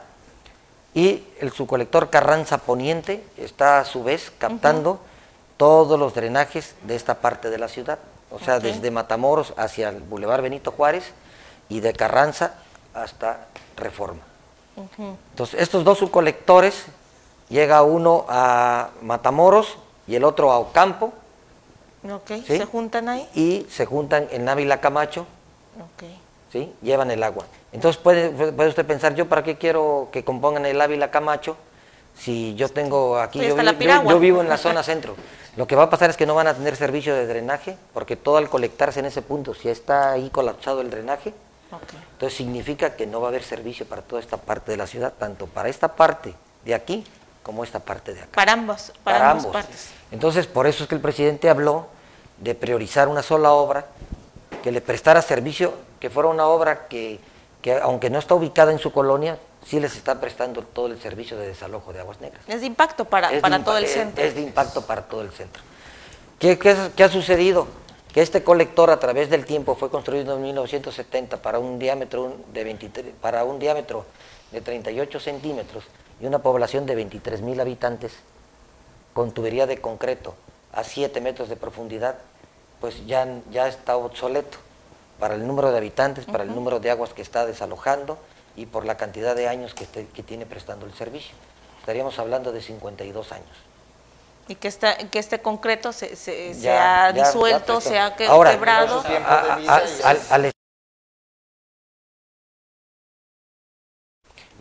y el subcolector Carranza Poniente está a su vez captando todos los drenajes de esta parte de la ciudad, o sea, desde Matamoros hacia el Boulevard Benito Juárez y de Carranza hasta Reforma. Entonces, estos dos subcolectores llega uno a Matamoros y el otro a Ocampo. Ok, ¿se juntan ahí? Y se juntan en Ávila Camacho. Ok. ¿Sí? Llevan el agua. Entonces puede, puede usted pensar, ¿yo para qué quiero que compongan el Ávila Camacho si yo tengo aquí, yo, yo, vivo en la zona centro? Lo que va a pasar es que no van a tener servicio de drenaje, porque todo al colectarse en ese punto, si está ahí colapsado el drenaje, entonces significa que no va a haber servicio para toda esta parte de la ciudad, tanto para esta parte de aquí como esta parte de acá. Para ambos, para, ambos. partes. Entonces, por eso es que el presidente habló de priorizar una sola obra, que le prestara servicio, que fuera una obra que, aunque no está ubicada en su colonia, sí les está prestando todo el servicio de desalojo de aguas negras. Es de impacto para, para todo el centro. Es, de impacto para todo el centro. ¿Qué, qué, ha sucedido? Que este colector a través del tiempo fue construido en 1970 para un diámetro de 23, para un diámetro de 38 centímetros y una población de 23 mil habitantes con tubería de concreto a 7 metros de profundidad, pues ya, ya está obsoleto para el número de habitantes, para el número de aguas que está desalojando y por la cantidad de años que, que tiene prestando el servicio. Estaríamos hablando de 52 años. Y que, está, que este concreto se, se, ha disuelto, se ha quebrado. al,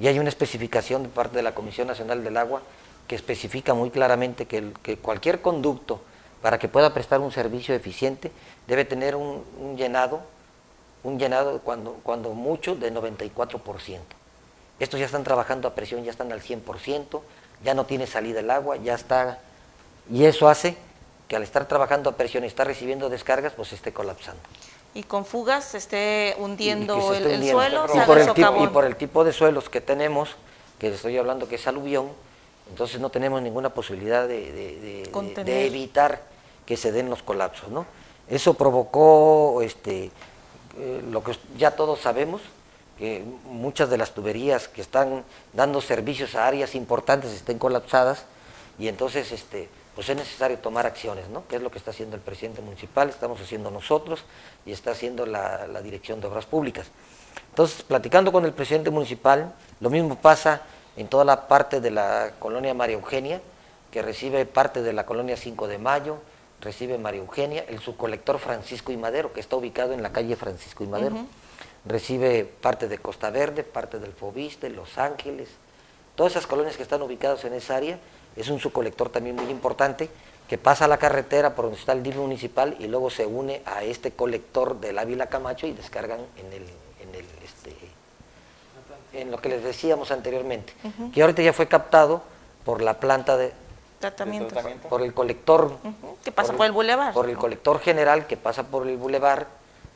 y hay una especificación de parte de la Comisión Nacional del Agua que especifica muy claramente que, que cualquier conducto para que pueda prestar un servicio eficiente debe tener un, llenado, un llenado cuando, cuando mucho de 94%. Estos ya están trabajando a presión, ya están al 100%, ya no tiene salida el agua, ya está... Y eso hace que al estar trabajando a presión y estar recibiendo descargas, pues esté colapsando. Y con fugas se esté hundiendo, el, suelo, y por el, tipo, y por el tipo de suelos que tenemos, que estoy hablando que es aluvión, entonces no tenemos ninguna posibilidad de, evitar que se den los colapsos. ¿no? Eso provocó este, eh, lo que ya todos sabemos, que muchas de las tuberías que están dando servicios a áreas importantes estén colapsadas y entonces este, pues es necesario tomar acciones, ¿no? que es lo que está haciendo el presidente municipal, estamos haciendo nosotros y está haciendo la, Dirección de Obras Públicas. Entonces, platicando con el presidente municipal, lo mismo pasa en toda la parte de la colonia María Eugenia, que recibe parte de la colonia 5 de Mayo, recibe María Eugenia, el subcolector Francisco y Madero, que está ubicado en la calle Francisco y Madero, recibe parte de Costa Verde, parte del Fobiste, Los Ángeles, todas esas colonias que están ubicadas en esa área. Es un subcolector también muy importante que pasa a la carretera por donde está el DIF municipal y luego se une a este colector del Ávila Camacho y descargan en el, en el este, en lo que les decíamos anteriormente, que ahorita ya fue captado por la planta de tratamiento, por el colector que pasa por, el, bulevar, por el colector general que pasa por el bulevar,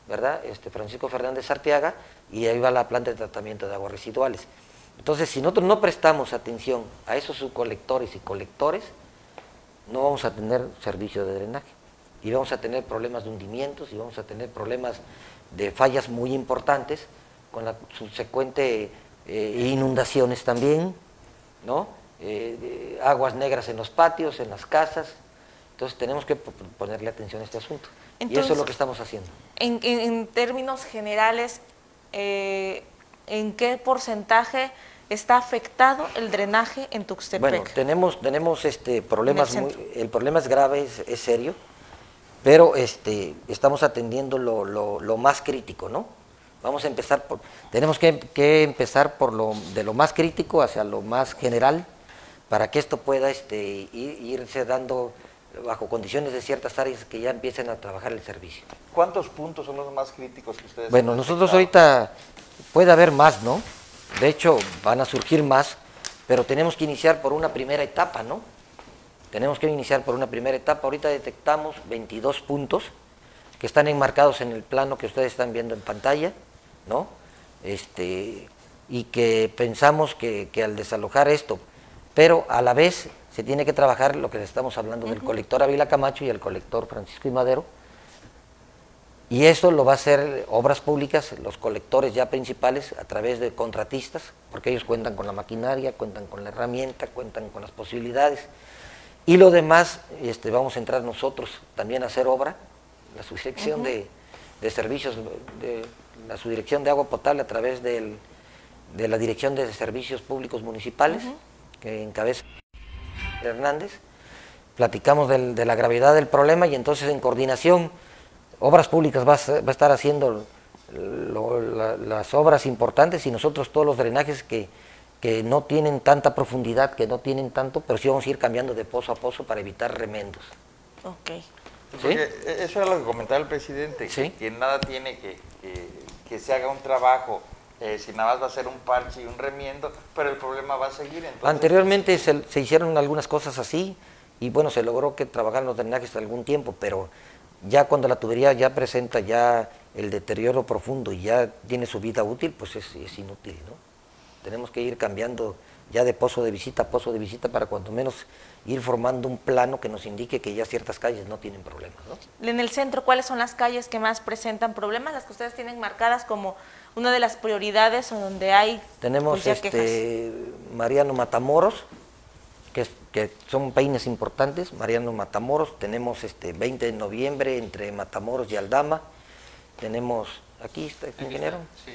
¿verdad? Este Francisco Fernández Arteaga y ahí va la planta de tratamiento de aguas residuales. Entonces, si nosotros no prestamos atención a esos subcolectores y colectores, no vamos a tener servicio de drenaje. Y vamos a tener problemas de hundimientos y vamos a tener problemas de fallas muy importantes, con la subsecuente eh, inundaciones también, ¿no? Eh, aguas negras en los patios, en las casas. Entonces tenemos que ponerle atención a este asunto. y eso es lo que estamos haciendo. En, términos generales, eh, ¿en qué porcentaje está afectado el drenaje en Tuxtepec? Bueno, tenemos, tenemos este, problemas, el, muy, el problema es grave, es, serio, pero este, estamos atendiendo lo, lo, más crítico, ¿no? Vamos a empezar por, tenemos que, que, empezar por lo, de lo más crítico hacia lo más general, para que esto pueda este, irse dando bajo condiciones de ciertas áreas que ya empiecen a trabajar el servicio. ¿Cuántos puntos son los más críticos que ustedes Bueno, nosotros ahorita puede haber más, ¿no? De hecho, van a surgir más, pero tenemos que iniciar por una primera etapa, ¿no? Tenemos que iniciar por una primera etapa. Ahorita detectamos 22 puntos que están enmarcados en el plano que ustedes están viendo en pantalla, ¿no? Este, y que pensamos que, al desalojar esto, pero a la vez se tiene que trabajar lo que estamos hablando del colector Ávila Camacho y el colector Francisco y Madero, y eso lo va a hacer obras públicas, los colectores ya principales, a través de contratistas, porque ellos cuentan con la maquinaria, cuentan con la herramienta, cuentan con las posibilidades. Y lo demás, este, vamos a entrar nosotros también a hacer obra, la subdirección de, servicios, de la subdirección de agua potable a través de la Dirección de Servicios Públicos Municipales, que encabeza Hernández. Platicamos de la gravedad del problema y entonces en coordinación Obras Públicas va a, estar haciendo las obras importantes y nosotros todos los drenajes que, no tienen tanta profundidad, que no tienen tanto, pero sí vamos a ir cambiando de pozo a pozo para evitar remendos. Ok. Eso era lo que comentaba el presidente, que, nada tiene que, que, se haga un trabajo, eh, si nada más va a ser un parche y un remiendo, pero el problema va a seguir. Anteriormente se, se, hicieron algunas cosas así y bueno, se logró que trabajaran los drenajes algún tiempo, pero ya cuando la tubería ya presenta ya el deterioro profundo y ya tiene su vida útil, pues es, inútil, ¿no? Tenemos que ir cambiando ya de pozo de visita a pozo de visita para cuanto menos ir formando un plano que nos indique que ya ciertas calles no tienen problemas. ¿no? En el centro, ¿cuáles son las calles que más presentan problemas? Las que ustedes tienen marcadas como una de las prioridades o donde hay Tenemos pues, este, Mariano Matamoros, que, son peines importantes, Mariano Matamoros, tenemos este 20 de noviembre entre Matamoros y Aldama, tenemos, aquí está el ingeniero. sí.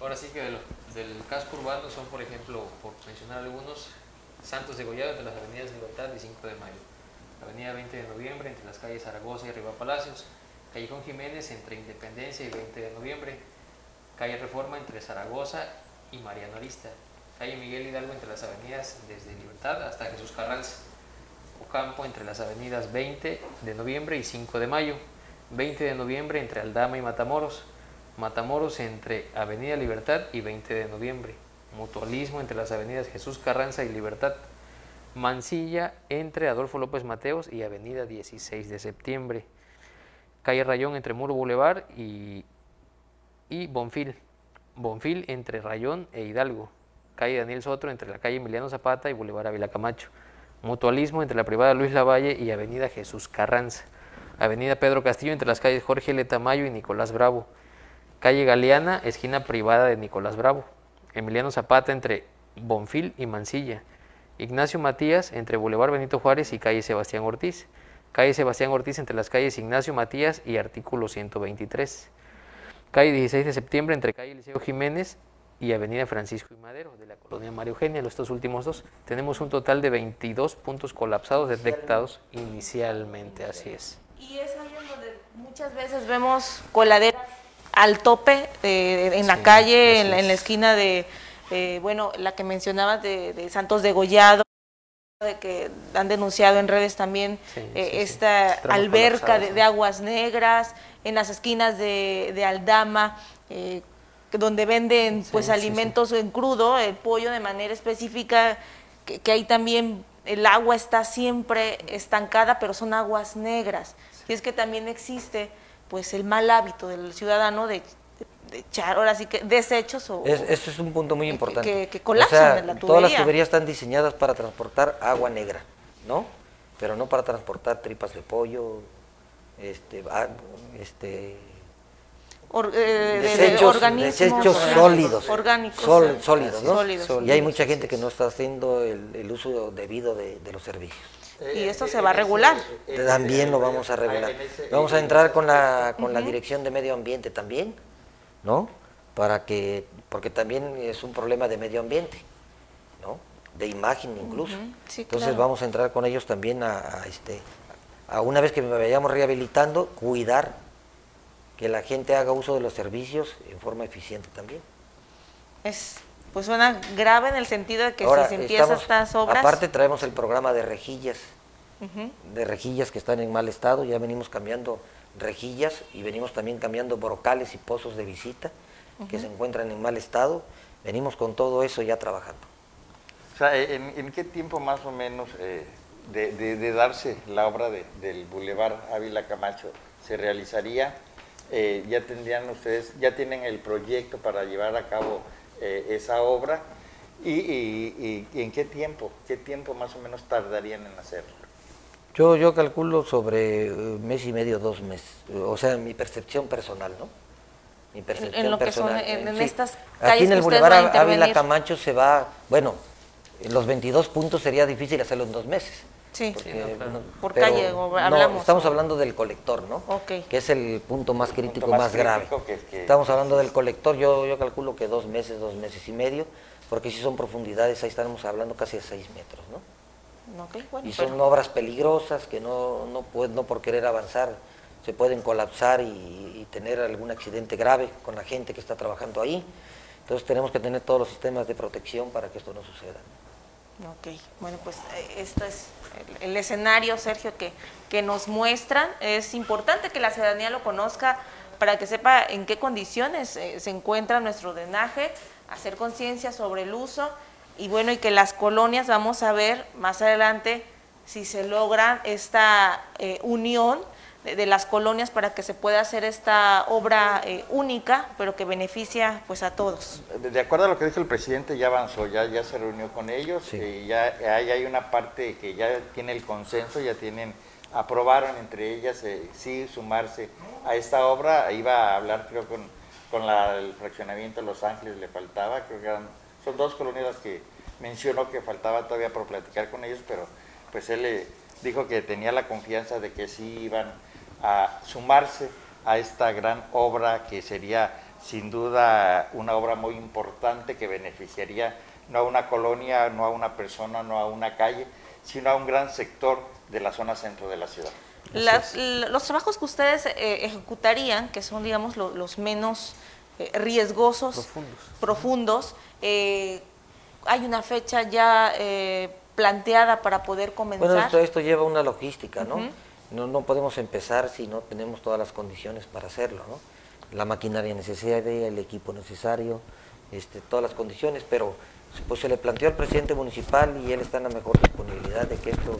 Ahora sí que del, casco urbano son, por ejemplo, por mencionar algunos, Santos de Goyado entre las avenidas Libertad y 5 de Mayo, Avenida 20 de noviembre entre las calles Zaragoza y Riva Palacios, Callejón Jiménez entre Independencia y 20 de noviembre, Calle Reforma entre Zaragoza y Mariano Arista. Calle Miguel Hidalgo entre las avenidas desde Libertad hasta Jesús Carranza. Ocampo entre las avenidas 20 de noviembre y 5 de mayo. 20 de noviembre entre Aldama y Matamoros. Matamoros entre Avenida Libertad y 20 de noviembre. Mutualismo entre las avenidas Jesús Carranza y Libertad. Mansilla entre Adolfo López Mateos y Avenida 16 de septiembre. Calle Rayón entre Muro Boulevard y, y Bonfil. Bonfil entre Rayón e Hidalgo. Calle Daniel Sotro entre la calle Emiliano Zapata y Boulevard Ávila Camacho. Mutualismo entre la privada Luis Lavalle y Avenida Jesús Carranza. Avenida Pedro Castillo entre las calles Jorge L. Tamayo y Nicolás Bravo. Calle Galeana, esquina privada de Nicolás Bravo. Emiliano Zapata entre Bonfil y Mansilla. Ignacio Matías entre Boulevard Benito Juárez y calle Sebastián Ortiz. Calle Sebastián Ortiz entre las calles Ignacio Matías y artículo 123. Calle 16 de septiembre entre calle Liceo Jiménez y Avenida Francisco y Madero de la colonia María Eugenia, estos últimos dos. Tenemos un total de 22 puntos colapsados detectados inicialmente, así es. Y es ahí donde muchas veces vemos coladeras al tope eh, en la calle, en la, esquina de, eh, bueno, la que mencionabas de, Santos de Gollado, de que han denunciado en redes también eh, esta alberca de, aguas negras, en las esquinas de, Aldama, donde venden pues alimentos en crudo, el pollo de manera específica, que, que ahí también el agua está siempre estancada, pero son aguas negras. Y es que también existe pues el mal hábito del ciudadano de, echar ahora sí que desechos o es, es un punto muy importante. que, colapsan en la tubería. todas las tuberías están diseñadas para transportar agua negra no pero no para transportar tripas de pollo este este eh, desechos, sólidos. orgánicos sólidos, ¿no? y hay mucha gente que no está haciendo el, uso debido de los servicios y esto se va a regular. También lo vamos a regular. Vamos a entrar con la, con la Dirección de Medio Ambiente también, ¿no? Para que, porque también es un problema de medio ambiente, ¿no? De imagen incluso. Entonces vamos a entrar con ellos también a, este, a una vez que me vayamos rehabilitando, cuidar que la gente haga uso de los servicios en forma eficiente también. Es pues suena grave en el sentido de que si se empiezan estas obras... Aparte traemos el programa de rejillas, de rejillas que están en mal estado, ya venimos cambiando rejillas y venimos también cambiando brocales y pozos de visita que se encuentran en mal estado, venimos con todo eso ya trabajando. O sea, ¿en, qué tiempo más o menos eh, de, darse la obra del Boulevard Ávila Camacho se realizaría? Eh, ya tendrían ustedes, ya tienen el proyecto para llevar a cabo eh, esa obra y, en qué tiempo, qué tiempo más o menos tardarían en hacerlo. Yo, yo calculo sobre un eh, mes y medio, dos meses, o sea, mi percepción personal, ¿no? Mi percepción en, lo personal. Que son, en, estas Aquí en el Boulevard Ávila Camacho se va, bueno, en los 22 puntos sería difícil hacerlo en dos meses. Sí, por calle hablamos. estamos hablando del colector, ¿no? Que es el punto más crítico, más, grave. Estamos hablando del colector, yo, yo calculo que dos meses, dos meses y medio, porque si son profundidades, ahí estamos hablando casi de seis metros, ¿no? y son obras peligrosas que no, no, no por querer avanzar se pueden colapsar y, tener algún accidente grave con la gente que está trabajando ahí. Entonces tenemos que tener todos los sistemas de protección para que esto no suceda. Ok, bueno, pues eh, esto es el, escenario, Sergio, que, que nos muestran. Es importante que la ciudadanía lo conozca para que sepa en qué condiciones eh, se encuentra nuestro drenaje, hacer conciencia sobre el uso y bueno, y que las colonias vamos a ver más adelante si se logra esta eh, unión de, las colonias para que se pueda hacer esta obra eh, única, pero que beneficia pues a todos. De, acuerdo a lo que dijo el presidente, ya avanzó, ya, ya se reunió con ellos, y ya hay, hay una parte que ya tiene el consenso, ya tienen, aprobaron entre ellas eh, sí sumarse a esta obra, iba a hablar creo con, con la, el fraccionamiento de Los Ángeles, le faltaba, creo que son dos colonias que mencionó que faltaba todavía por platicar con ellos, pero pues él le dijo que tenía la confianza de que sí iban a sumarse a esta gran obra que sería sin duda una obra muy importante que beneficiaría no a una colonia, no a una persona, no a una calle, sino a un gran sector de la zona centro de la ciudad. los trabajos que ustedes eh, ejecutarían, que son digamos los menos riesgosos, profundos. hay una fecha ya planteada para poder comenzar. Bueno, esto, esto lleva una logística, ¿no? ¿No? No podemos empezar si no tenemos todas las condiciones para hacerlo, ¿no? La maquinaria necesaria, el equipo necesario, este, todas las condiciones, pero pues se le planteó al presidente municipal y él está en la mejor disponibilidad de que esto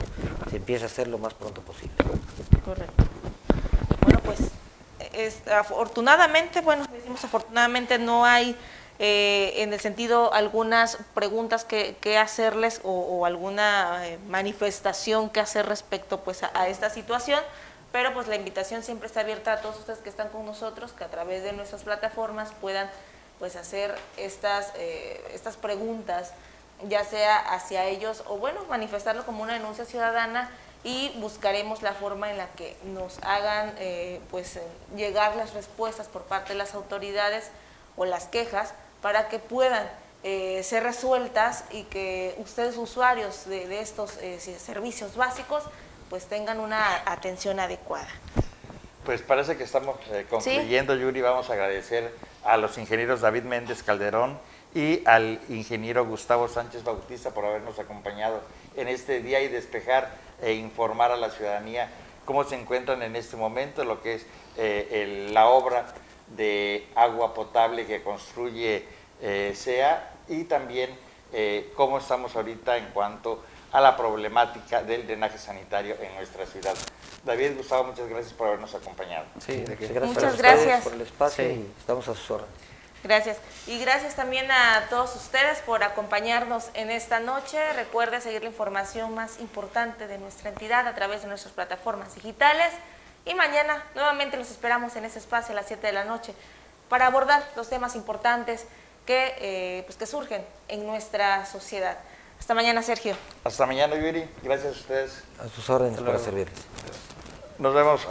se empiece a hacer lo más pronto posible. Correcto. Bueno, pues afortunadamente, bueno, decimos afortunadamente no hay eh, en el sentido algunas preguntas que, hacerles o, alguna eh, manifestación que hacer respecto pues a, esta situación, pero pues la invitación siempre está abierta a todos ustedes que están con nosotros, que a través de nuestras plataformas puedan pues hacer estas, eh, estas preguntas, ya sea hacia ellos o bueno, manifestarlo como una denuncia ciudadana y buscaremos la forma en la que nos hagan pues llegar las respuestas por parte de las autoridades o las quejas para que puedan eh, ser resueltas y que ustedes usuarios de, estos eh, servicios básicos pues tengan una atención adecuada. Pues parece que estamos eh, concluyendo, Yuri. Vamos a agradecer a los ingenieros David Méndez Calderón y al ingeniero Gustavo Sánchez Bautista por habernos acompañado en este día y despejar e informar a la ciudadanía cómo se encuentran en este momento, lo que es la obra de agua potable que construye eh, SEA y también eh, cómo estamos ahorita en cuanto a la problemática del drenaje sanitario en nuestra ciudad. David, Gustavo, muchas gracias por habernos acompañado. Sí, gracias muchas gracias por el espacio y estamos a sus órdenes. Gracias. Y gracias también a todos ustedes por acompañarnos en esta noche. Recuerde seguir la información más importante de nuestra entidad a través de nuestras plataformas digitales. Y mañana nuevamente los esperamos en ese espacio a las 7 de la noche para abordar los temas importantes que, eh, pues que surgen en nuestra sociedad. Hasta mañana, Sergio. Hasta mañana, Yuri. Gracias a ustedes. A sus órdenes para servirles. Nos vemos.